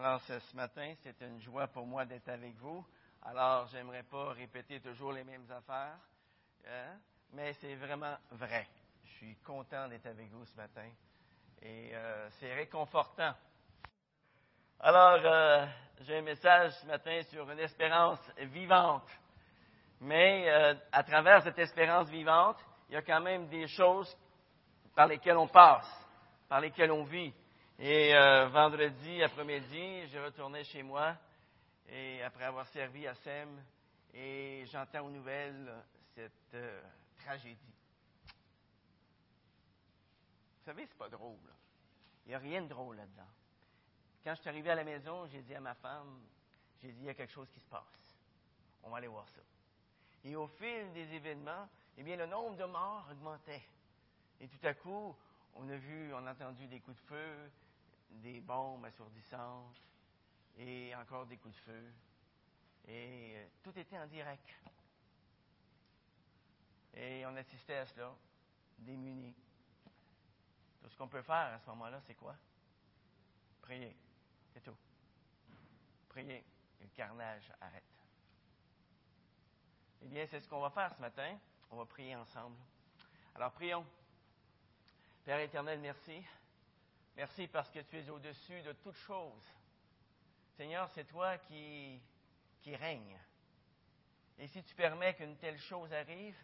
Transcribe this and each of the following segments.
Alors, ce, matin, c'est une joie pour moi d'être avec vous. Alors, j'aimerais pas répéter toujours les mêmes affaires, hein, mais c'est vraiment vrai. Je suis content d'être avec vous ce matin et euh, c'est réconfortant. Alors, euh, j'ai un message ce matin sur une espérance vivante. Mais euh, à travers cette espérance vivante, il y a quand même des choses par lesquelles on passe, par lesquelles on vit. Et euh, vendredi après-midi, je retournais chez moi et après avoir servi à SEM et j'entends aux nouvelles cette euh, tragédie. Vous savez, c'est pas drôle. Il n'y a rien de drôle là-dedans. Quand je suis arrivé à la maison, j'ai dit à ma femme, j'ai dit, il y a quelque chose qui se passe. On va aller voir ça. Et au fil des événements, eh bien, le nombre de morts augmentait. Et tout à coup, on a vu, on a entendu des coups de feu, des bombes assourdissantes, et encore des coups de feu. Et euh, tout était en direct. Et on assistait à cela, démunis. Tout ce qu'on peut faire à ce moment-là, c'est quoi? Prier. C'est tout. Prier. Le carnage arrête. Eh bien, c'est ce qu'on va faire ce matin. On va prier ensemble. Alors, prions. Père éternel, merci. Merci parce que tu es au-dessus de toutes choses. Seigneur, c'est toi qui, qui. Et si tu permets qu'une telle chose arrive,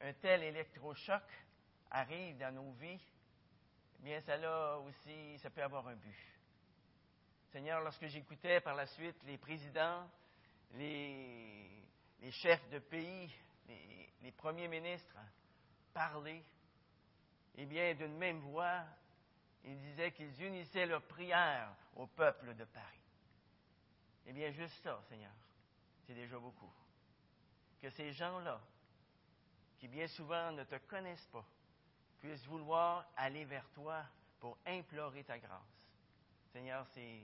un tel électrochoc arrive dans nos vies, eh bien, ça aussi, ça peut avoir un but. Seigneur, lorsque j'écoutais par la suite les présidents, les, les chefs de pays, les, les premiers ministres parler, eh bien, d'une même voix, ils disaient qu'ils unissaient leurs prières au peuple de Paris. Eh bien, juste ça, Seigneur, c'est déjà beaucoup. Que ces gens-là, qui bien souvent ne te connaissent pas, puissent vouloir aller vers toi pour implorer ta grâce. Seigneur, c'est,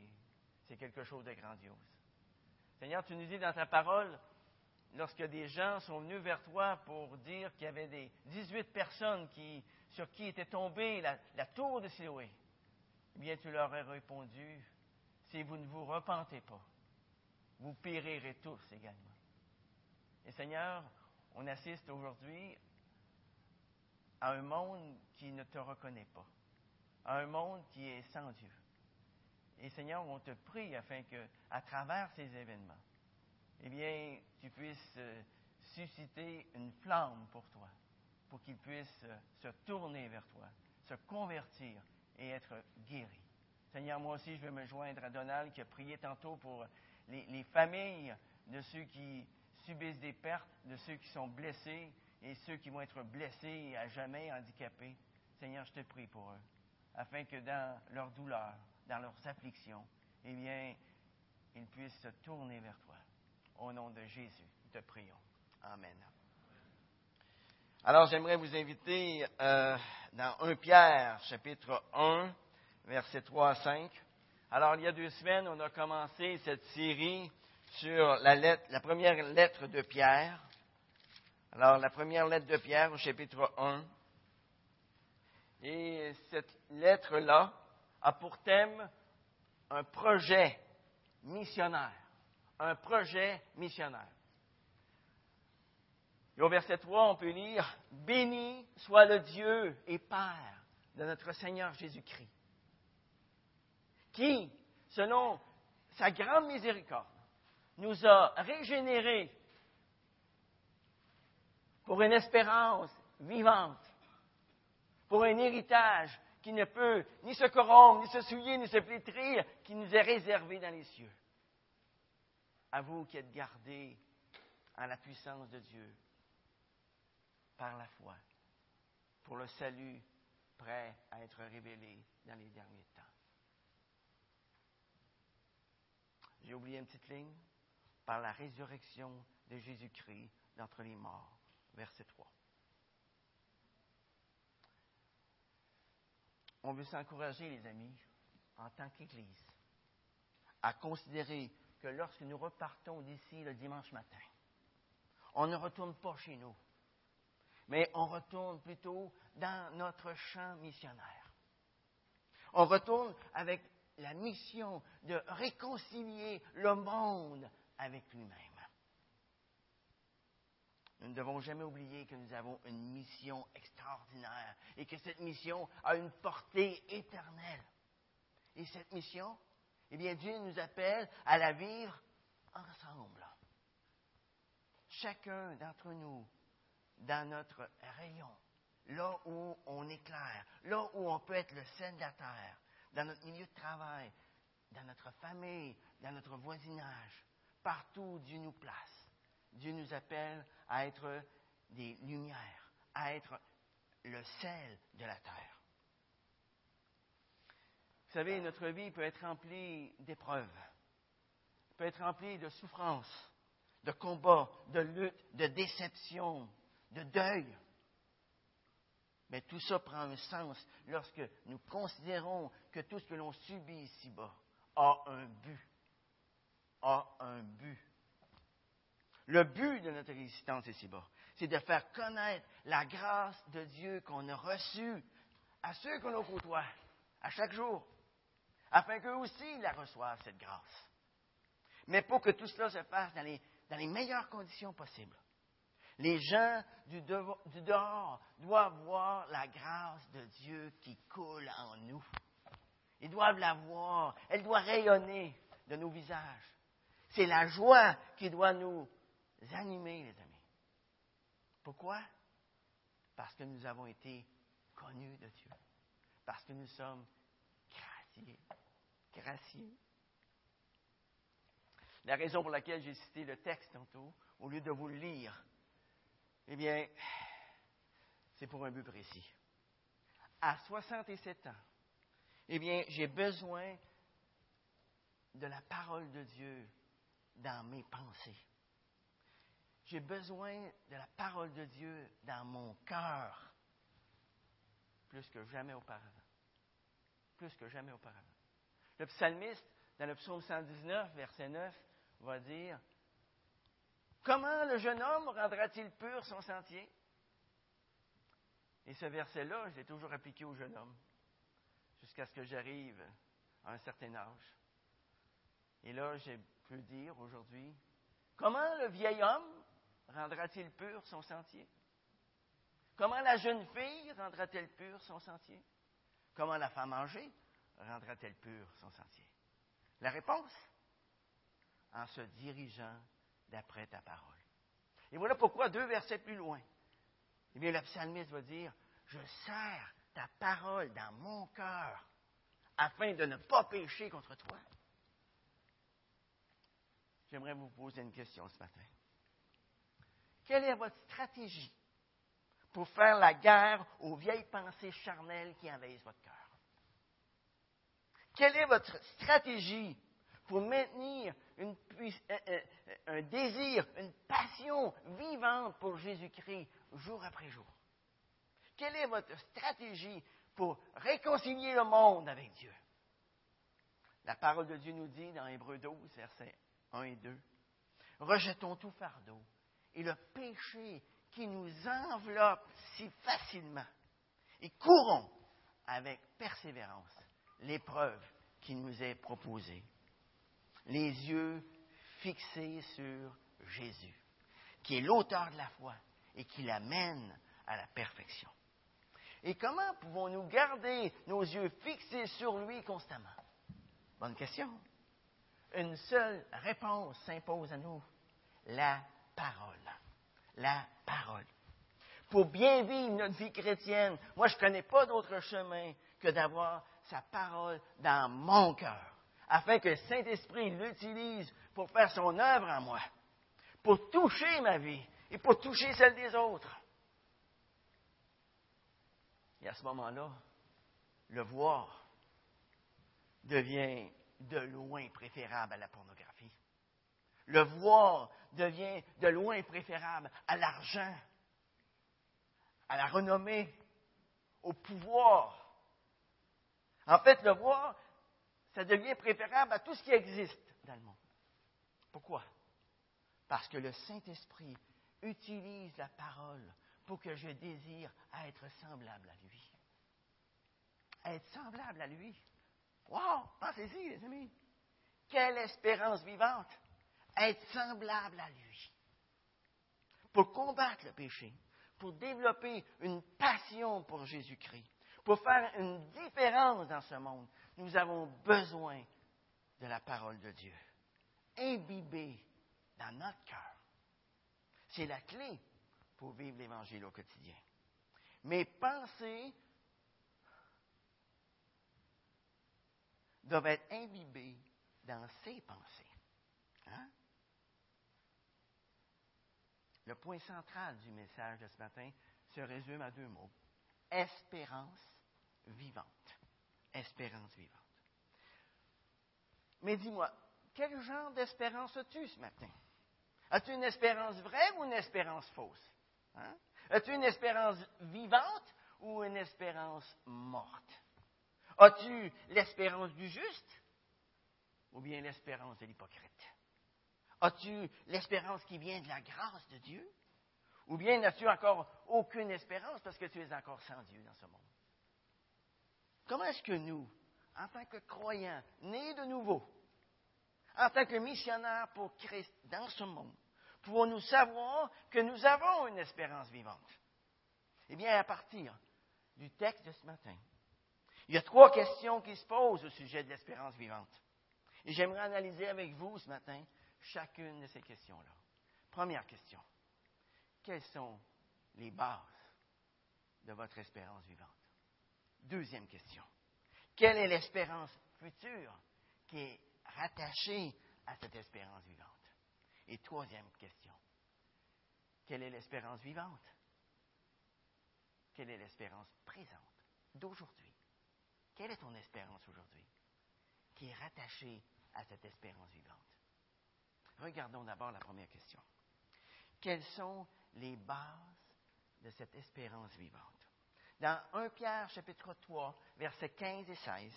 c'est quelque chose de grandiose. Seigneur, tu nous dis dans ta parole, lorsque des gens sont venus vers toi pour dire qu'il y avait des 18 personnes qui, sur qui était tombée la, tour de Siloé, eh bien, tu leur as répondu, si vous ne vous repentez pas, vous périrez tous également. Et Seigneur, on assiste aujourd'hui à un monde qui ne te reconnaît pas, à un monde qui est sans Dieu. Et Seigneur, on te prie afin que, à travers ces événements, eh bien, tu puisses euh, susciter une flamme pour toi, pour qu'ils puissent euh, se tourner vers toi, se convertir et être guéris. Seigneur, moi aussi, je veux me joindre à Donald qui a prié tantôt pour les, les familles de ceux qui subissent des pertes, de ceux qui sont blessés et ceux qui vont être blessés à jamais, handicapés. Seigneur, je te prie pour eux, afin que dans leur douleur, dans leurs afflictions, eh bien, ils puissent se tourner vers toi. Au nom de Jésus, te prions. Amen. Alors, j'aimerais vous inviter euh, dans 1 Pierre, chapitre 1, versets 3 à 5. Alors, il y a deux semaines, on a commencé cette série sur la, lettre, la première lettre de Pierre. Alors, la première lettre de Pierre au chapitre 1. Et cette lettre-là a pour thème un projet missionnaire. Un projet missionnaire. Et au verset 3, on peut lire Béni soit le Dieu et Père de notre Seigneur Jésus-Christ, qui, selon sa grande miséricorde, nous a régénérés pour une espérance vivante, pour un héritage qui ne peut ni se corrompre, ni se souiller, ni se flétrir, qui nous est réservé dans les cieux. À vous qui êtes gardés en la puissance de Dieu par la foi, pour le salut prêt à être révélé dans les derniers temps. J'ai oublié une petite ligne. Par la résurrection de Jésus-Christ d'entre les morts. Verset 3. On veut s'encourager, les amis, en tant qu'Église, à considérer que lorsque nous repartons d'ici le dimanche matin, on ne retourne pas chez nous, mais on retourne plutôt dans notre champ missionnaire. On retourne avec la mission de réconcilier le monde avec lui-même. Nous ne devons jamais oublier que nous avons une mission extraordinaire et que cette mission a une portée éternelle. Et cette mission, eh bien, Dieu nous appelle à la vivre ensemble. Chacun d'entre nous, dans notre rayon, là où on éclaire, là où on peut être le sel de la terre, dans notre milieu de travail, dans notre famille, dans notre voisinage, partout où Dieu nous place. Dieu nous appelle à être des lumières, à être le sel de la terre. Vous savez, notre vie peut être remplie d'épreuves, peut être remplie de souffrances, de combats, de luttes, de déceptions, de deuil. Mais tout ça prend un sens lorsque nous considérons que tout ce que l'on subit ici-bas a un but. A un but. Le but de notre existence ici-bas, c'est de faire connaître la grâce de Dieu qu'on a reçue à ceux qu'on côtoie, à chaque jour, afin qu'eux aussi la reçoivent, cette grâce. Mais pour que tout cela se fasse dans les meilleures conditions possibles, les gens du, dehors doivent voir la grâce de Dieu qui coule en nous. Ils doivent la voir. Elle doit rayonner de nos visages. C'est la joie qui doit nous animer, les amis. Pourquoi? Parce que nous avons été connus de Dieu. Parce que nous sommes graciés. Graciés. La raison pour laquelle j'ai cité le texte tantôt, au lieu de vous le lire, eh bien, c'est pour un but précis. À 67 ans, eh bien, j'ai besoin de la parole de Dieu dans mes pensées. J'ai besoin de la parole de Dieu dans mon cœur plus que jamais auparavant. Plus que jamais auparavant. Le psalmiste, dans le psaume 119, verset 9, va dire Comment le jeune homme rendra-t-il pur son sentier? Et ce verset-là, je l'ai toujours appliqué au jeune homme, jusqu'à ce que j'arrive à un certain âge. Et là, je peux dire aujourd'hui, comment le vieil homme rendra-t-il pur son sentier? Comment la jeune fille rendra-t-elle pur son sentier? Comment la femme âgée rendra-t-elle pur son sentier? La réponse En se dirigeant d'après ta parole. Et voilà pourquoi, deux versets plus loin, eh bien, le psalmiste va dire Je sers ta parole dans mon cœur afin de ne pas pécher contre toi. J'aimerais vous poser une question ce matin. Quelle est votre stratégie pour faire la guerre aux vieilles pensées charnelles qui envahissent votre cœur? Quelle est votre stratégie pour maintenir euh, euh, un désir, une passion vivante pour Jésus-Christ jour après jour? Quelle est votre stratégie pour réconcilier le monde avec Dieu? La parole de Dieu nous dit dans Hébreu 12, versets 1 et 2, Rejetons tout fardeau et le péché qui nous enveloppe si facilement et courons avec persévérance l'épreuve qui nous est proposée. Les yeux fixés sur Jésus, qui est l'auteur de la foi et qui l'amène à la perfection. Et comment pouvons-nous garder nos yeux fixés sur lui constamment? Bonne question. Une seule réponse s'impose à nous, la parole. La parole. Pour bien vivre notre vie chrétienne, moi je ne connais pas d'autre chemin que d'avoir sa parole dans mon cœur, afin que le Saint-Esprit l'utilise pour faire son œuvre en moi, pour toucher ma vie et pour toucher celle des autres. Et à ce moment-là, le voir devient de loin préférable à la pornographie. Le voir devient de loin préférable à l'argent, à la renommée, au pouvoir. En fait, le voir, ça devient préférable à tout ce qui existe dans le monde. Pourquoi? Parce que le Saint-Esprit utilise la parole pour que je désire être semblable à lui. Être semblable à lui. Wow! Pensez-y, les amis. Quelle espérance vivante! Être semblable à lui. Pour combattre le péché, pour développer une passion pour Jésus-Christ, pour faire une différence dans ce monde, nous avons besoin de la parole de Dieu, imbibée dans notre cœur. C'est la clé pour vivre l'Évangile au quotidien. Mes pensées doivent être imbibées dans ses pensées. Hein? Le point central du message de ce matin se résume à deux mots. Espérance vivante. Espérance vivante. Mais dis-moi, quel genre d'espérance as-tu ce matin? As-tu une espérance vraie ou une espérance fausse? Hein? As-tu une espérance vivante ou une espérance morte? As-tu l'espérance du juste ou bien l'espérance de l'hypocrite? As-tu l'espérance qui vient de la grâce de Dieu? Ou bien n'as-tu encore aucune espérance parce que tu es encore sans Dieu dans ce monde? Comment est-ce que nous, en tant que croyants, nés de nouveau, en tant que missionnaires pour Christ dans ce monde, pouvons-nous savoir que nous avons une espérance vivante? Eh bien, à partir du texte de ce matin, il y a trois questions qui se posent au sujet de l'espérance vivante. Et j'aimerais analyser avec vous ce matin chacune de ces questions-là. Première question. Quelles sont les bases de votre espérance vivante? Deuxième question. Quelle est l'espérance future qui est rattachée à cette espérance vivante? Et troisième question. Quelle est l'espérance vivante? Quelle est l'espérance présente d'aujourd'hui? Quelle est ton espérance aujourd'hui qui est rattachée à cette espérance vivante? Regardons d'abord la première question. Quelles sont les bases de cette espérance vivante? Dans 1 Pierre chapitre 3, versets 15 et 16,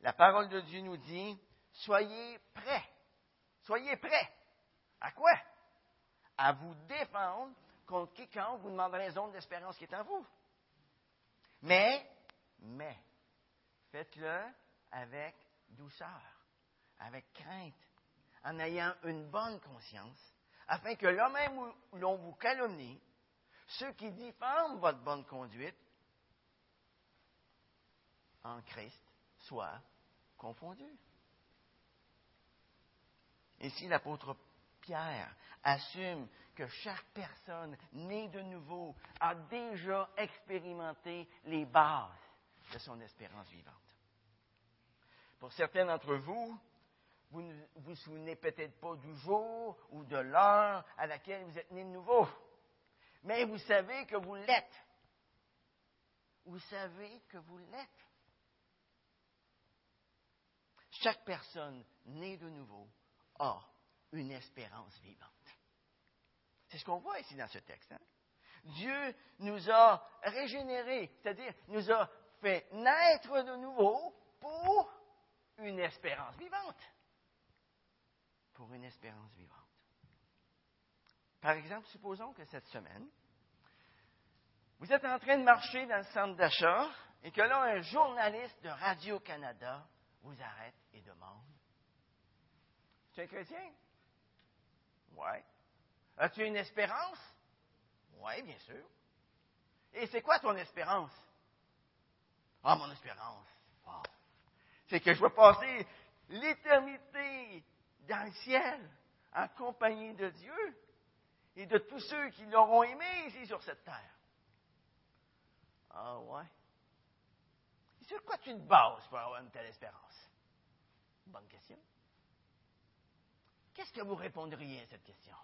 la parole de Dieu nous dit, Soyez prêts. Soyez prêts. À quoi? À vous défendre contre quiconque vous demandera raison de l'espérance qui est en vous. Mais, mais, faites-le avec douceur, avec crainte, en ayant une bonne conscience, afin que là même où l'on vous calomnie, ceux qui défendent votre bonne conduite en Christ soient confondus. Ici, l'apôtre Pierre assume que chaque personne née de nouveau a déjà expérimenté les bases de son espérance vivante. Pour certains d'entre vous, vous ne vous souvenez peut-être pas du jour ou de l'heure à laquelle vous êtes né de nouveau, mais vous savez que vous l'êtes. Vous savez que vous l'êtes. Chaque personne née de nouveau a une espérance vivante. C'est ce qu'on voit ici dans ce texte. Hein. Dieu nous a régénérés, c'est-à-dire nous a fait naître de nouveau pour une espérance vivante. Pour une espérance vivante. Par exemple, supposons que cette semaine, vous êtes en train de marcher dans le centre d'achat et que là, un journaliste de Radio-Canada vous arrête et demande Tu es chrétien Oui. As-tu une espérance? Oui, bien sûr. Et c'est quoi ton espérance? Ah, mon espérance. Ah. C'est que je vais passer l'éternité dans le ciel en compagnie de Dieu et de tous ceux qui l'auront aimé ici sur cette terre. Ah ouais. Sur quoi tu te bases pour avoir une telle espérance? Bonne question. Qu'est-ce que vous répondriez à cette question?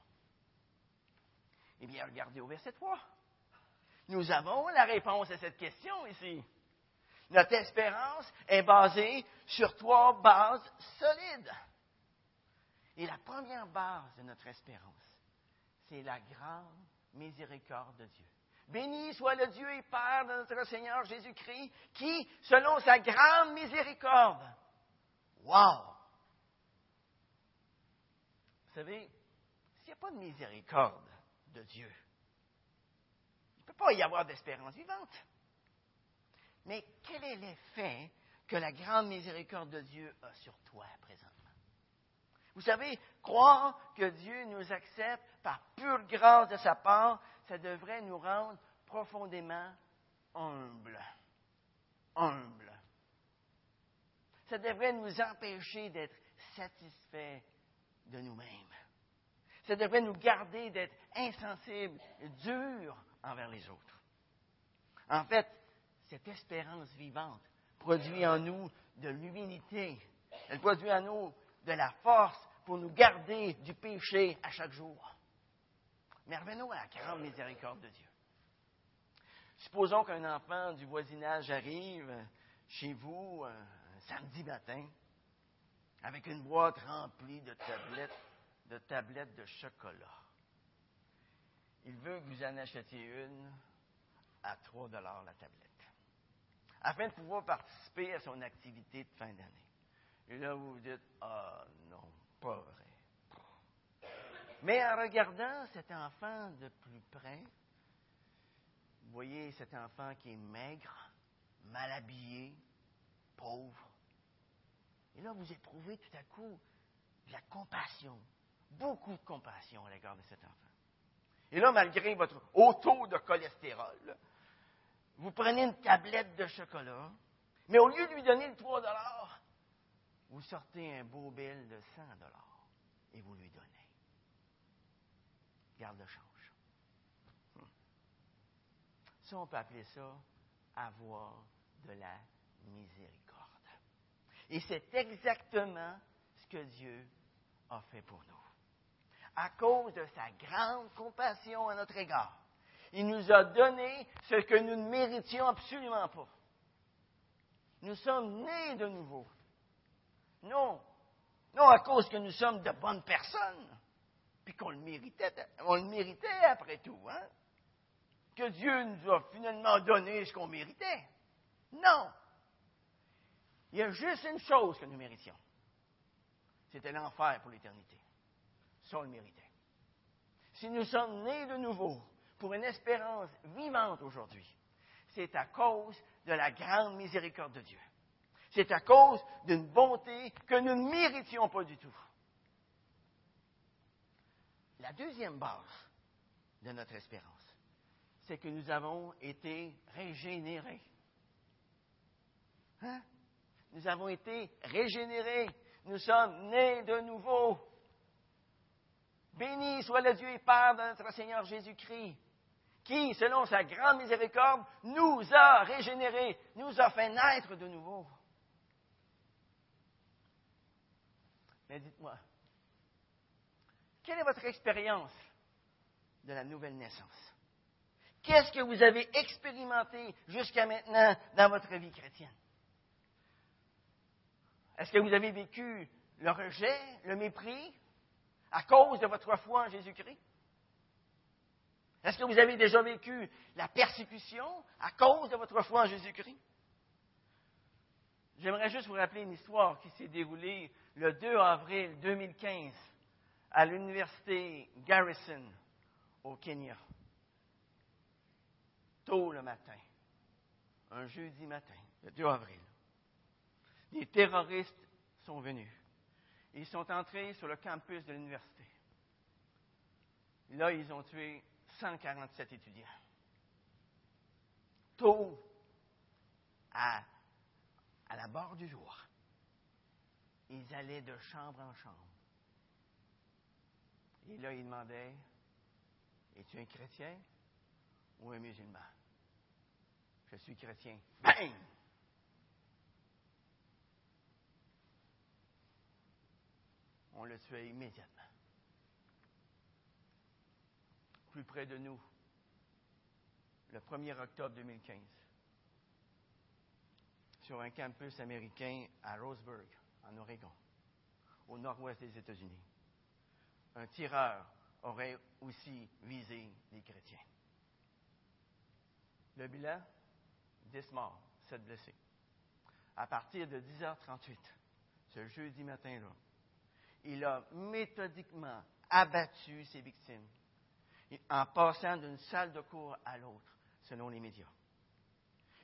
Eh bien, regardez au verset 3. Nous avons la réponse à cette question ici. Notre espérance est basée sur trois bases solides. Et la première base de notre espérance, c'est la grande miséricorde de Dieu. Béni soit le Dieu et Père de notre Seigneur Jésus-Christ, qui, selon sa grande miséricorde, wow! Vous savez, s'il n'y a pas de miséricorde de Dieu, il ne peut pas y avoir d'espérance vivante. Mais quel est l'effet que la grande miséricorde de Dieu a sur toi. Vous savez, croire que Dieu nous accepte par pure grâce de sa part, ça devrait nous rendre profondément humbles. Humbles. Ça devrait nous empêcher d'être satisfaits de nous-mêmes. Ça devrait nous garder d'être insensibles, durs envers les autres. En fait, cette espérance vivante produit en nous de l'humilité. Elle produit en nous de la force pour nous garder du péché à chaque jour. Mais revenons à la grande miséricorde de Dieu. Supposons qu'un enfant du voisinage arrive chez vous un samedi matin avec une boîte remplie de tablettes, de tablettes de chocolat. Il veut que vous en achetiez une à 3 dollars la tablette, afin de pouvoir participer à son activité de fin d'année. Et là, vous vous dites, ah non, pas vrai. Mais en regardant cet enfant de plus près, vous voyez cet enfant qui est maigre, mal habillé, pauvre. Et là, vous éprouvez tout à coup de la compassion, beaucoup de compassion à l'égard de cet enfant. Et là, malgré votre haut taux de cholestérol, vous prenez une tablette de chocolat, mais au lieu de lui donner le 3 vous sortez un beau bill de 100 et vous lui donnez. Garde de change. Hmm. Ça, on peut appeler ça avoir de la miséricorde. Et c'est exactement ce que Dieu a fait pour nous. À cause de sa grande compassion à notre égard, il nous a donné ce que nous ne méritions absolument pas. Nous sommes nés de nouveau. Non. Non à cause que nous sommes de bonnes personnes, puis qu'on le méritait, on le méritait après tout, hein? Que Dieu nous a finalement donné ce qu'on méritait. Non. Il y a juste une chose que nous méritions. C'était l'enfer pour l'éternité. Ça, on le méritait. Si nous sommes nés de nouveau pour une espérance vivante aujourd'hui, c'est à cause de la grande miséricorde de Dieu. C'est à cause d'une bonté que nous ne méritions pas du tout. La deuxième base de notre espérance, c'est que nous avons été régénérés. Hein? Nous avons été régénérés. Nous sommes nés de nouveau. Béni soit le Dieu et Père de notre Seigneur Jésus-Christ, qui, selon sa grande miséricorde, nous a régénérés, nous a fait naître de nouveau. Mais dites-moi, quelle est votre expérience de la nouvelle naissance? Qu'est-ce que vous avez expérimenté jusqu'à maintenant dans votre vie chrétienne? Est-ce que vous avez vécu le rejet, le mépris à cause de votre foi en Jésus-Christ? Est-ce que vous avez déjà vécu la persécution à cause de votre foi en Jésus-Christ? J'aimerais juste vous rappeler une histoire qui s'est déroulée le 2 avril 2015 à l'université Garrison au Kenya. Tôt le matin, un jeudi matin, le 2 avril, des terroristes sont venus. Ils sont entrés sur le campus de l'université. Là, ils ont tué 147 étudiants. Tôt, à, à la barre du jour, ils allaient de chambre en chambre. Et là, ils demandaient Es-tu un chrétien ou un musulman? Je suis chrétien. Bang On le tuait immédiatement. Plus près de nous, le 1er octobre 2015, sur un campus américain à Roseburg, en Oregon, au nord-ouest des États-Unis. Un tireur aurait aussi visé les chrétiens. Le bilan 10 morts, 7 blessés. À partir de 10h38, ce jeudi matin-là, il a méthodiquement abattu ses victimes en passant d'une salle de cours à l'autre, selon les médias.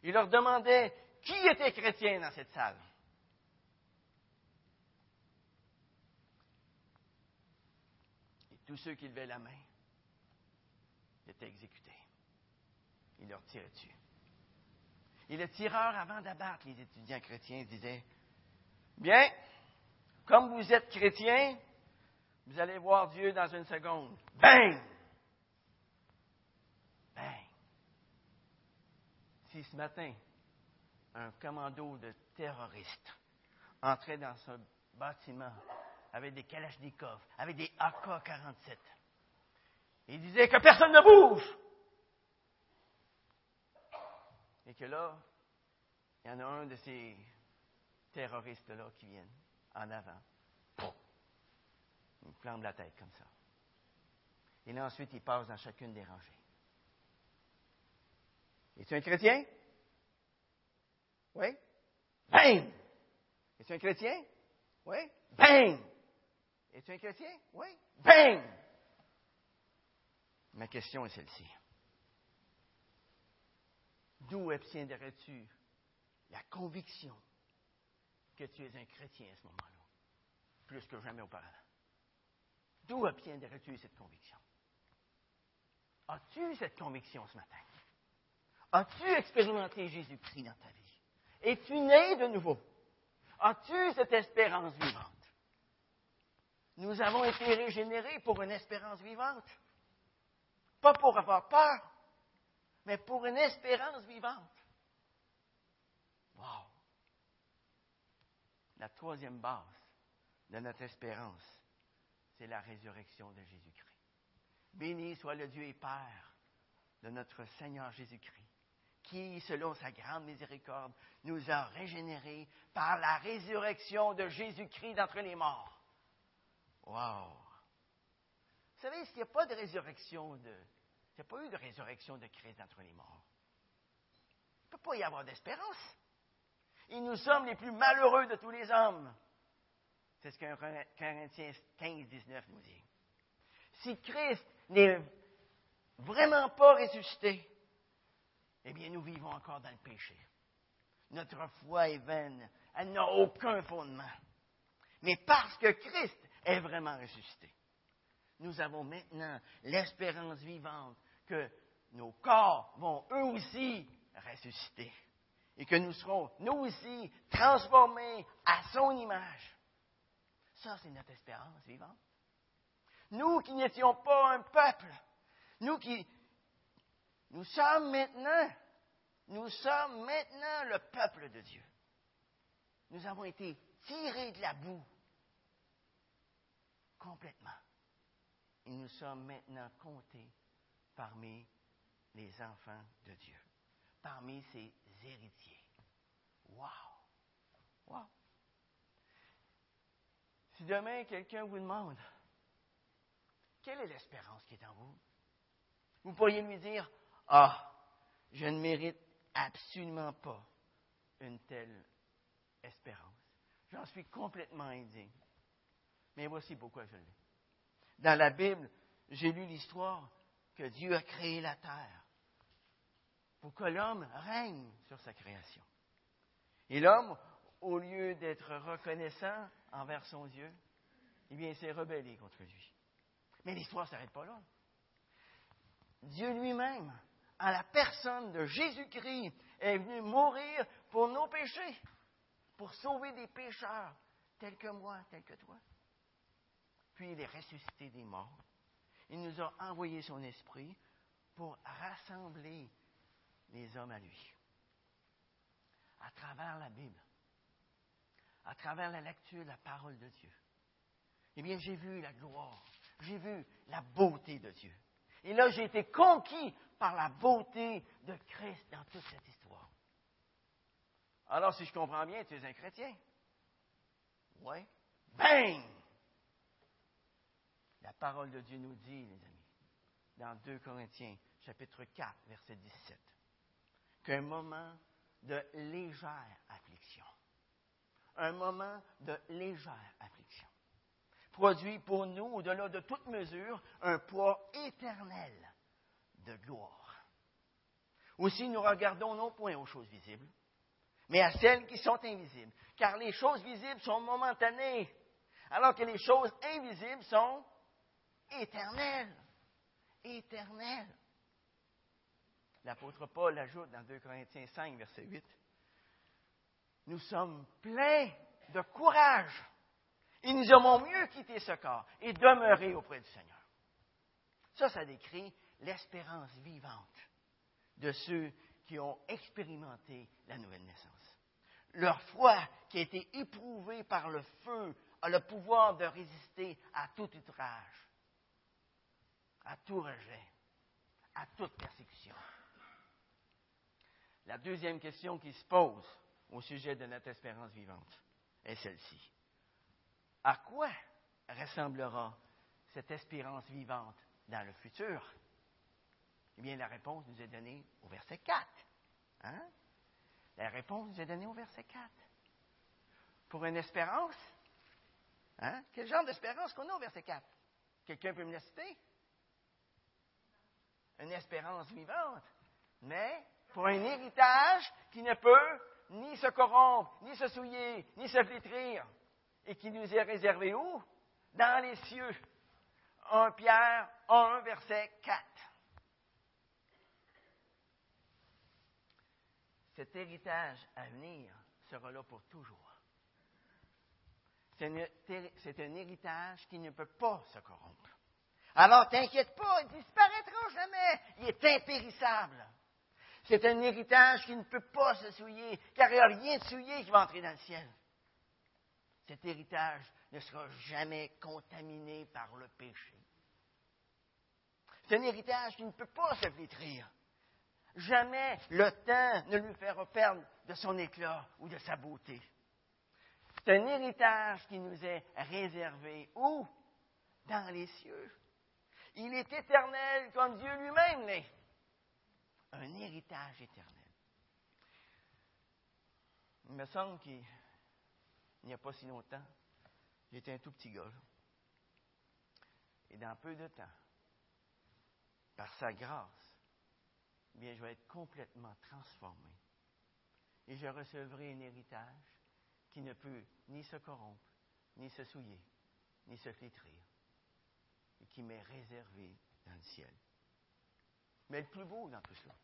Il leur demandait qui était chrétien dans cette salle? Et tous ceux qui levaient la main étaient exécutés. Il leur tirait dessus. Et le tireur, avant d'abattre les étudiants chrétiens, disait, Bien, comme vous êtes chrétiens, vous allez voir Dieu dans une seconde. Bang! Bang! Si ce matin, un commando de terroristes entrait dans ce bâtiment avec des Kalachnikov, avec des AK-47, il disait que personne ne bouge! Et que là, il y en a un de ces terroristes-là qui viennent en avant. Il flambe la tête comme ça. Et là, ensuite, il passe dans chacune des rangées. Es-tu un chrétien? Oui? Bang! Es-tu un chrétien? Oui? Bang! Es-tu un chrétien? Oui? Bang! Ma question est celle-ci. D'où obtiendrais-tu la conviction que tu es un chrétien à ce moment-là, plus que jamais auparavant? D'où obtiendrais-tu cette conviction? As-tu cette conviction ce matin? As-tu expérimenté Jésus-Christ dans ta vie? Es-tu né de nouveau? As-tu cette espérance vivante? Nous avons été régénérés pour une espérance vivante. Pas pour avoir peur, mais pour une espérance vivante. Wow! La troisième base de notre espérance, c'est la résurrection de Jésus-Christ. Béni soit le Dieu et Père de notre Seigneur Jésus-Christ, qui, selon sa grande miséricorde, nous a régénérés par la résurrection de Jésus-Christ d'entre les morts. Wow! Vous savez, s'il n'y a pas de résurrection de, il n'y a pas eu de résurrection de Christ d'entre les morts. Il ne peut pas y avoir d'espérance. Et nous sommes les plus malheureux de tous les hommes. C'est ce qu'un Corinthiens 15, 19 nous dit. Si Christ n'est vraiment pas ressuscité, eh bien, nous vivons encore dans le péché. Notre foi est vaine. Elle n'a aucun fondement. Mais parce que Christ est vraiment ressuscité, nous avons maintenant l'espérance vivante que nos corps vont eux aussi ressusciter et que nous serons, nous aussi, transformés à son image. Ça, c'est notre espérance vivante. Nous qui n'étions pas un peuple, nous qui, nous sommes maintenant, nous sommes maintenant le peuple de Dieu. Nous avons été tirés de la boue complètement. Et nous sommes maintenant comptés parmi les enfants de Dieu, parmi ses héritiers. Wow! Wow! Si demain quelqu'un vous demande quelle est l'espérance qui est en vous, vous pourriez lui dire Ah, je ne mérite absolument pas une telle espérance. J'en suis complètement indigne. Mais voici pourquoi je l'ai. Dans la Bible, j'ai lu l'histoire que Dieu a créé la terre pour que l'homme règne sur sa création. Et l'homme, au lieu d'être reconnaissant envers son Dieu, eh bien, s'est rebellé contre lui. Mais l'histoire ne s'arrête pas là. Dieu lui-même, en la personne de Jésus-Christ, est venu mourir pour nos péchés, pour sauver des pécheurs tels que moi, tels que toi. Puis il est ressuscité des morts il nous a envoyé son esprit pour rassembler les hommes à lui. À travers la Bible, à travers la lecture de la parole de Dieu. Eh bien, j'ai vu la gloire, j'ai vu la beauté de Dieu. Et là, j'ai été conquis par la beauté de Christ dans toute cette histoire. Alors, si je comprends bien, tu es un chrétien. Oui. Bang! La parole de Dieu nous dit, les amis, dans 2 Corinthiens, chapitre 4, verset 17, qu'un moment de légère affliction, un moment de légère affliction, produit pour nous, au-delà de toute mesure, un poids éternel de gloire. Aussi, nous regardons non point aux choses visibles, mais à celles qui sont invisibles. Car les choses visibles sont momentanées, alors que les choses invisibles sont éternelles. Éternelles. L'apôtre Paul ajoute dans 2 Corinthiens 5, verset 8, Nous sommes pleins de courage et nous aimons mieux quitter ce corps et demeurer auprès du Seigneur. Ça, ça décrit l'espérance vivante de ceux qui ont expérimenté la nouvelle naissance. Leur foi qui a été éprouvée par le feu a le pouvoir de résister à tout outrage, à tout rejet, à toute persécution. La deuxième question qui se pose au sujet de notre espérance vivante est celle-ci. À quoi ressemblera cette espérance vivante dans le futur? Eh bien, la réponse nous est donnée au verset 4. Hein? La réponse nous est donnée au verset 4. Pour une espérance, hein? quel genre d'espérance qu'on a au verset 4? Quelqu'un peut me la citer? Une espérance vivante, mais pour un héritage qui ne peut ni se corrompre, ni se souiller, ni se flétrir, et qui nous est réservé où? Dans les cieux. 1 Pierre 1, verset 4. Cet héritage à venir sera là pour toujours. C'est un héritage qui ne peut pas se corrompre. Alors, t'inquiète pas, il disparaîtra jamais. Il est impérissable. C'est un héritage qui ne peut pas se souiller, car il n'y a rien de souillé qui va entrer dans le ciel. Cet héritage ne sera jamais contaminé par le péché. C'est un héritage qui ne peut pas se flétrir. Jamais le temps ne lui fera perdre de son éclat ou de sa beauté. C'est un héritage qui nous est réservé où? Dans les cieux. Il est éternel comme Dieu lui-même l'est un héritage éternel. Il me semble qu'il n'y a pas si longtemps, j'étais un tout petit gars. Et dans peu de temps, par sa grâce, bien, je vais être complètement transformé. Et je recevrai un héritage qui ne peut ni se corrompre, ni se souiller, ni se flétrir, et qui m'est réservé dans le ciel. Mais le plus beau dans tout cela,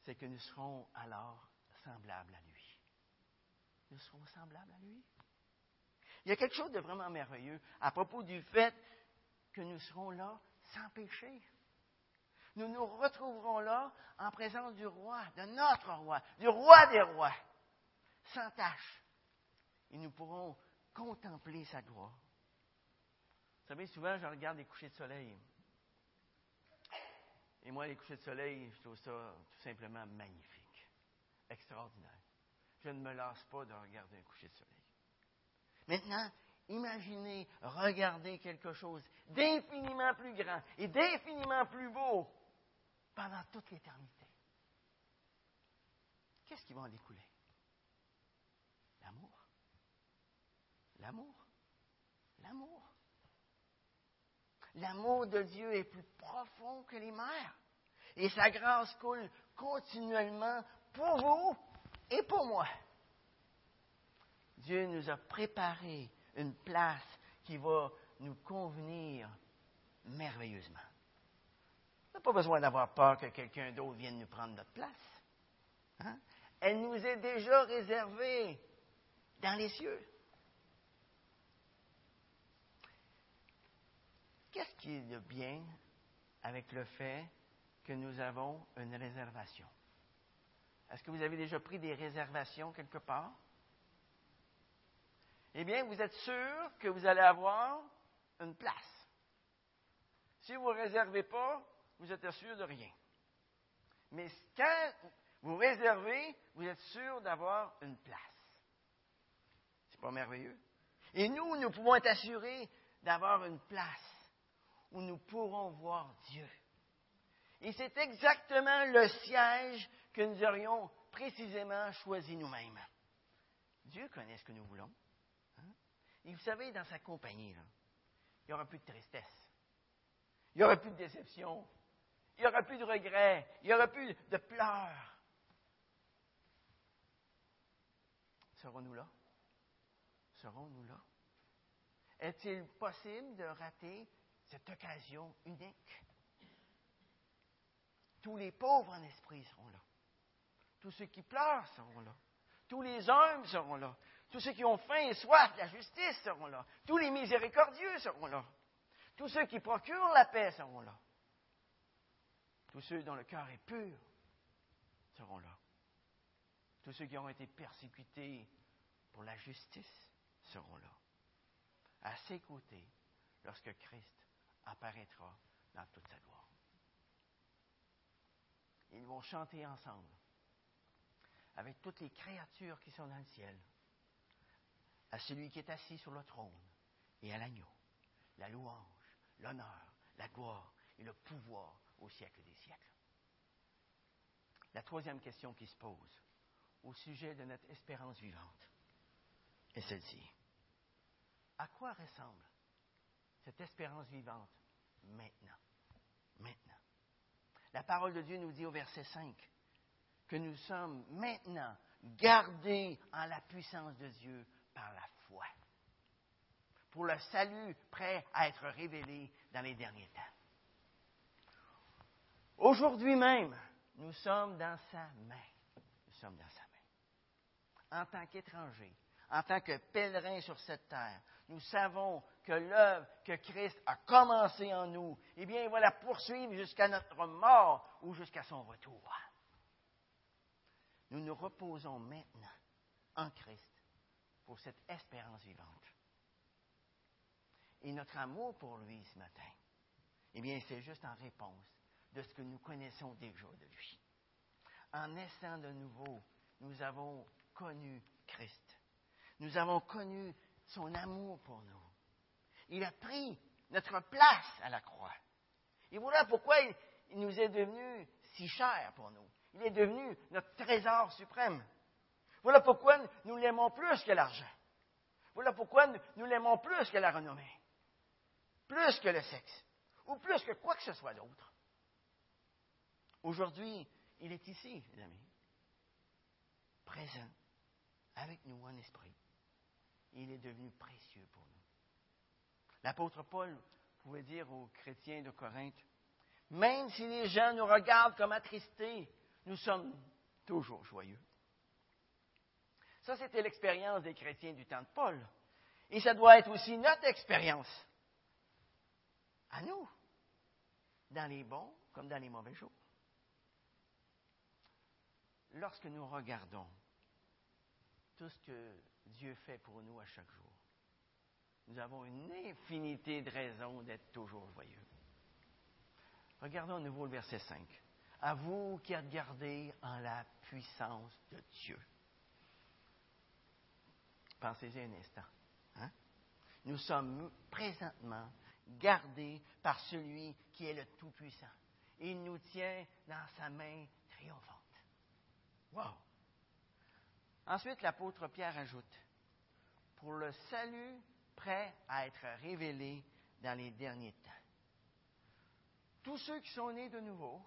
c'est que nous serons alors semblables à lui. Nous serons semblables à lui. Il y a quelque chose de vraiment merveilleux à propos du fait que nous serons là sans péché. Nous nous retrouverons là en présence du roi, de notre roi, du roi des rois, sans tâche. Et nous pourrons contempler sa gloire. Vous savez, souvent, je regarde les couchers de soleil. Et moi, les couchers de soleil, je trouve ça tout simplement magnifique, extraordinaire. Je ne me lasse pas de regarder un coucher de soleil. Maintenant, imaginez regarder quelque chose d'infiniment plus grand et d'infiniment plus beau pendant toute l'éternité. Qu'est-ce qui va en découler? L'amour. L'amour. L'amour. L'amour de Dieu est plus profond que les mers. Et sa grâce coule continuellement pour vous et pour moi. Dieu nous a préparé une place qui va nous convenir merveilleusement. On n'a pas besoin d'avoir peur que quelqu'un d'autre vienne nous prendre notre place. Hein? Elle nous est déjà réservée dans les cieux. Qu'est-ce qui est de bien avec le fait que nous avons une réservation? Est-ce que vous avez déjà pris des réservations quelque part? Eh bien, vous êtes sûr que vous allez avoir une place. Si vous ne réservez pas, vous êtes sûr de rien. Mais quand vous réservez, vous êtes sûr d'avoir une place. C'est pas merveilleux? Et nous, nous pouvons être assurés d'avoir une place où nous pourrons voir Dieu. Et c'est exactement le siège que nous aurions précisément choisi nous-mêmes. Dieu connaît ce que nous voulons. Hein? Et vous savez, dans sa compagnie, il n'y aura plus de tristesse. Il n'y aura plus de déception. Il n'y aura plus de regrets. Il n'y aura plus de pleurs. serons-nous là? Serons-nous là? Est-il possible de rater cette occasion unique? Tous les pauvres en esprit seront là. Tous ceux qui pleurent seront là. Tous les hommes seront là. Tous ceux qui ont faim et soif de la justice seront là. Tous les miséricordieux seront là. Tous ceux qui procurent la paix seront là. Tous ceux dont le cœur est pur seront là. Tous ceux qui ont été persécutés pour la justice seront là. À ses côtés, lorsque Christ apparaîtra dans toute sa gloire. Ils vont chanter ensemble avec toutes les créatures qui sont dans le ciel, à celui qui est assis sur le trône et à l'agneau, la louange, l'honneur, la gloire et le pouvoir au siècle des siècles. La troisième question qui se pose au sujet de notre espérance vivante est celle-ci. À quoi ressemble cette espérance vivante maintenant? Maintenant. La parole de Dieu nous dit au verset 5 que nous sommes maintenant gardés en la puissance de Dieu par la foi, pour le salut prêt à être révélé dans les derniers temps. Aujourd'hui même, nous sommes dans sa main. Nous sommes dans sa main. En tant qu'étrangers, en tant que pèlerins sur cette terre, nous savons que l'œuvre que Christ a commencée en nous, eh bien, il va la poursuivre jusqu'à notre mort ou jusqu'à son retour. Nous nous reposons maintenant en Christ pour cette espérance vivante. Et notre amour pour lui ce matin, eh bien, c'est juste en réponse de ce que nous connaissons déjà de lui. En naissant de nouveau, nous avons connu Christ. Nous avons connu son amour pour nous. Il a pris notre place à la croix. Et voilà pourquoi il, nous est devenu si cher pour nous. Il est devenu notre trésor suprême. Voilà pourquoi nous l'aimons plus que l'argent. Voilà pourquoi nous l'aimons plus que la renommée, plus que le sexe, ou plus que quoi que ce soit d'autre. Aujourd'hui, il est ici, les amis, présent, avec nous en esprit. Il est devenu précieux pour nous. L'apôtre Paul pouvait dire aux chrétiens de Corinthe, même si les gens nous regardent comme attristés, nous sommes toujours joyeux. Ça, c'était l'expérience des chrétiens du temps de Paul. Et ça doit être aussi notre expérience. À nous. Dans les bons comme dans les mauvais jours. Lorsque nous regardons tout ce que Dieu fait pour nous à chaque jour, nous avons une infinité de raisons d'être toujours joyeux. Regardons à nouveau le verset 5. À vous qui êtes gardés en la puissance de Dieu. Pensez-y un instant. Hein? Nous sommes présentement gardés par celui qui est le Tout-Puissant. Il nous tient dans sa main triomphante. Wow! Ensuite, l'apôtre Pierre ajoute, pour le salut prêt à être révélé dans les derniers temps. Tous ceux qui sont nés de nouveau,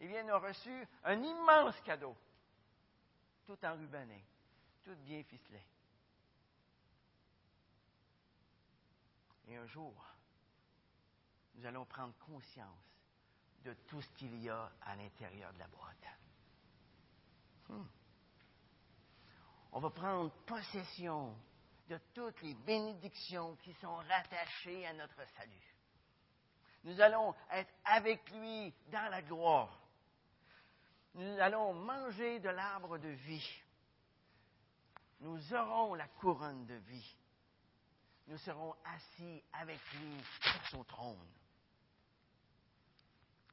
eh bien, ont reçu un immense cadeau, tout enrubanné, tout bien ficelé. Et un jour, nous allons prendre conscience de tout ce qu'il y a à l'intérieur de la boîte. Hmm. On va prendre possession de toutes les bénédictions qui sont rattachées à notre salut. Nous allons être avec lui dans la gloire. Nous allons manger de l'arbre de vie. Nous aurons la couronne de vie nous serons assis avec lui sur son trône.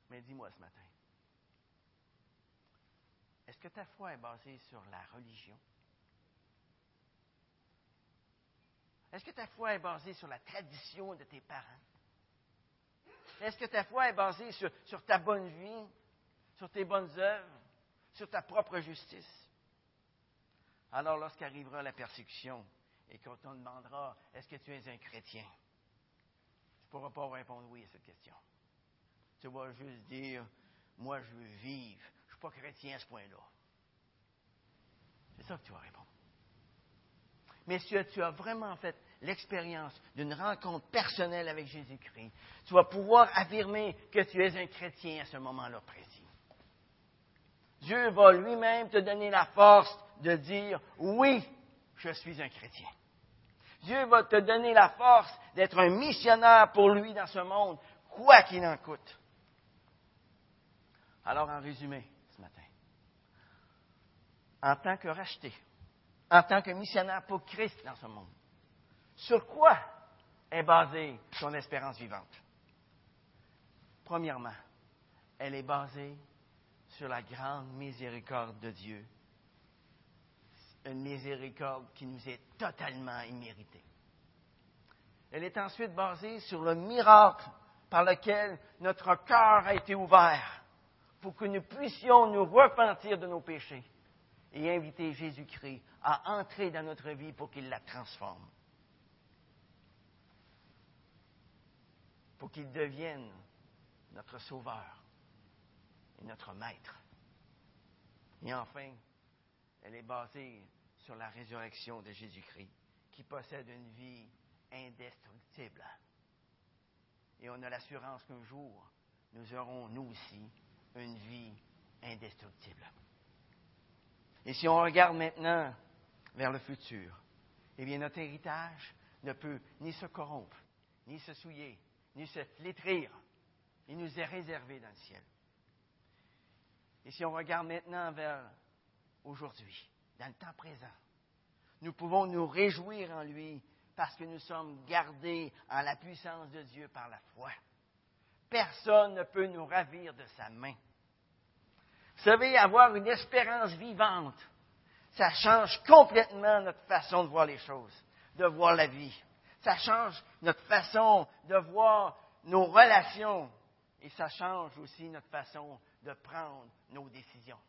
Mais dis-moi ce matin, est-ce que ta foi est basée sur la religion? Est-ce que ta foi est basée sur la tradition de tes parents? Est-ce que ta foi est basée sur, ta bonne vie, sur tes bonnes œuvres, sur ta propre justice? Alors lorsqu'arrivera la persécution, et quand on demandera Est-ce que tu es un chrétien? Tu ne pourras pas répondre oui à cette question. Tu vas juste dire Moi, je veux vivre. Je ne suis pas chrétien à ce point-là. C'est ça que tu vas répondre. mais si tu as vraiment fait l'expérience d'une rencontre personnelle avec Jésus-Christ, tu vas pouvoir affirmer que tu es un chrétien à ce moment-là précis. Dieu va lui-même te donner la force de dire oui, je suis un chrétien. Dieu va te donner la force d'être un missionnaire pour lui dans ce monde, quoi qu'il en coûte. Alors, en résumé, ce matin, en tant que racheté, en tant que missionnaire pour Christ dans ce monde, sur quoi est basée ton espérance vivante? Premièrement, elle est basée sur la grande miséricorde de Dieu. Une miséricorde qui nous est totalement imméritée. Elle est ensuite basée sur le miracle par lequel notre cœur a été ouvert pour que nous puissions nous repentir de nos péchés et inviter Jésus-Christ à entrer dans notre vie pour qu'il la transforme. Pour qu'il devienne notre sauveur et notre maître. Et enfin, elle est basée sur la résurrection de Jésus-Christ, qui possède une vie indestructible. Et on a l'assurance qu'un jour, nous aurons, nous aussi, une vie indestructible. Et si on regarde maintenant vers le futur, eh bien, notre héritage ne peut ni se corrompre, ni se souiller, ni se flétrir. Il nous est réservé dans le ciel. Et si on regarde maintenant vers aujourd'hui, dans le temps présent, nous pouvons nous réjouir en lui parce que nous sommes gardés en la puissance de Dieu par la foi. Personne ne peut nous ravir de sa main. Vous savez, avoir une espérance vivante, ça change complètement notre façon de voir les choses, de voir la vie. Ça change notre façon de voir nos relations et ça change aussi notre façon de prendre nos décisions.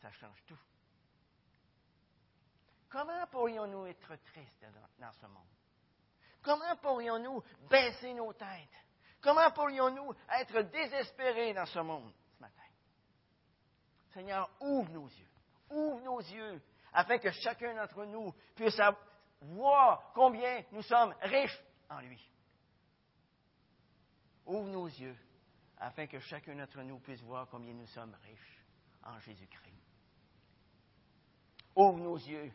Ça change tout. Comment pourrions-nous être tristes dans, ce monde? Comment pourrions-nous baisser nos têtes? Comment pourrions-nous être désespérés dans ce monde ce matin? Seigneur, ouvre nos yeux. Ouvre nos yeux afin que chacun d'entre nous puisse voir combien nous sommes riches en lui. Ouvre nos yeux afin que chacun d'entre nous puisse voir combien nous sommes riches en Jésus-Christ. Ouvre nos yeux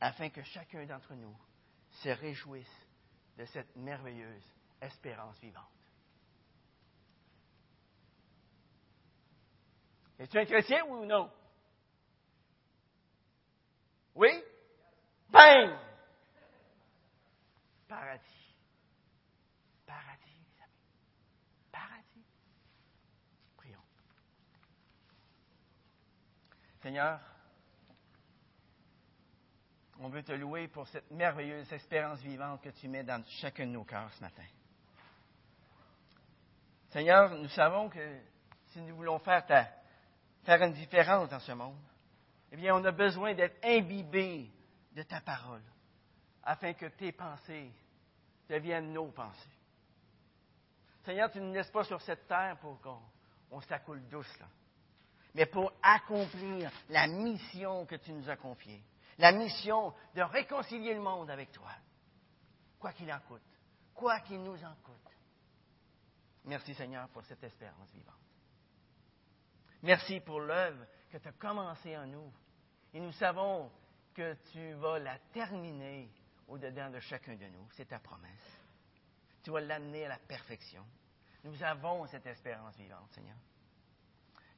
afin que chacun d'entre nous se réjouisse de cette merveilleuse espérance vivante. Es-tu un chrétien ou non? Oui? Bang! Paradis. Seigneur, on veut te louer pour cette merveilleuse espérance vivante que tu mets dans chacun de nos cœurs ce matin. Seigneur, nous savons que si nous voulons faire, une différence dans ce monde, eh bien, on a besoin d'être imbibés de ta parole, afin que tes pensées deviennent nos pensées. Seigneur, tu ne nous laisses pas sur cette terre pour qu'on s'accoule douce, là mais pour accomplir la mission que tu nous as confiée. La mission de réconcilier le monde avec toi. Quoi qu'il en coûte. Quoi qu'il nous en coûte. Merci Seigneur pour cette espérance vivante. Merci pour l'œuvre que tu as commencée en nous. Et nous savons que tu vas la terminer au-dedans de chacun de nous. C'est ta promesse. Tu vas l'amener à la perfection. Nous avons cette espérance vivante, Seigneur.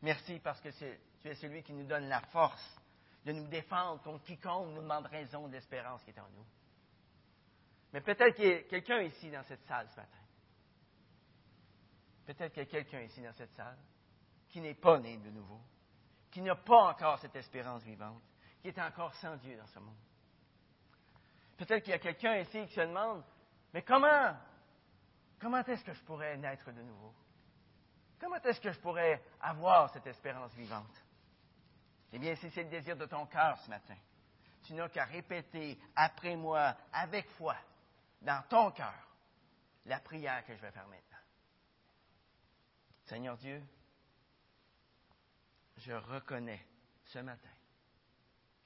Merci parce que tu es celui qui nous donne la force de nous défendre contre quiconque nous demande raison d'espérance qui est en nous. Mais peut-être qu'il y a quelqu'un ici dans cette salle ce matin. Peut-être qu'il y a quelqu'un ici dans cette salle qui n'est pas né de nouveau, qui n'a pas encore cette espérance vivante, qui est encore sans Dieu dans ce monde. Peut-être qu'il y a quelqu'un ici qui se demande, mais comment, comment est-ce que je pourrais naître de nouveau? Comment est-ce que je pourrais avoir cette espérance vivante? Eh bien, si c'est le désir de ton cœur ce matin, tu n'as qu'à répéter après moi, avec foi, dans ton cœur, la prière que je vais faire maintenant. Seigneur Dieu, je reconnais ce matin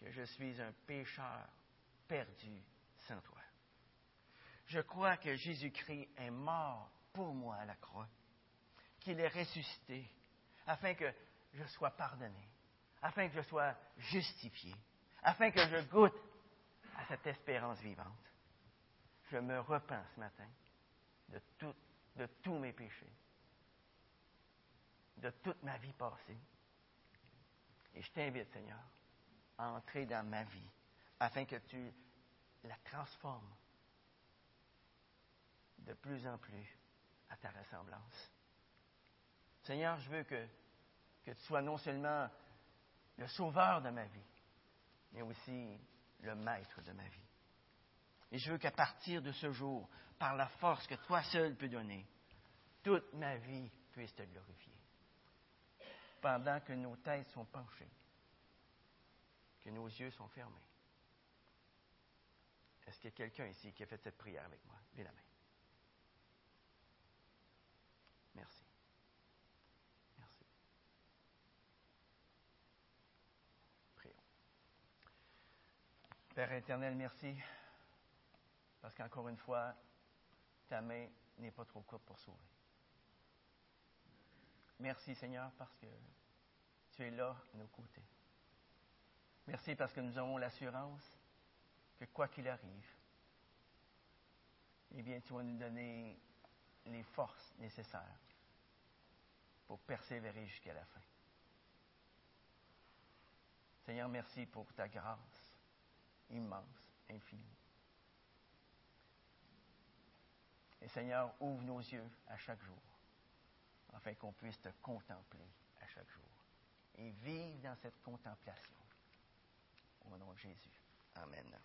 que je suis un pécheur perdu sans toi. Je crois que Jésus-Christ est mort pour moi à la croix, qu'il est ressuscité, afin que je sois pardonné, afin que je sois justifié, afin que je goûte à cette espérance vivante. Je me repens ce matin de, de tous mes péchés, de toute ma vie passée. Et je t'invite, Seigneur, à entrer dans ma vie afin que tu la transformes de plus en plus à ta ressemblance. Seigneur, je veux que, tu sois non seulement le sauveur de ma vie, mais aussi le maître de ma vie. Et je veux qu'à partir de ce jour, par la force que toi seul peux donner, toute ma vie puisse te glorifier. Pendant que nos têtes sont penchées, que nos yeux sont fermés. Est-ce qu'il y a quelqu'un ici qui a fait cette prière avec moi? Levez la main. Merci. Merci. Prions. Père éternel, merci. Parce qu'encore une fois, ta main n'est pas trop courte pour sauver. Merci Seigneur parce que tu es là à nos côtés. Merci parce que nous avons l'assurance que quoi qu'il arrive, eh bien, tu vas nous donner les forces nécessaires pour persévérer jusqu'à la fin. Seigneur, merci pour ta grâce immense, infinie. Et Seigneur, ouvre nos yeux à chaque jour, afin qu'on puisse te contempler à chaque jour et vivre dans cette contemplation. Au nom de Jésus. Amen.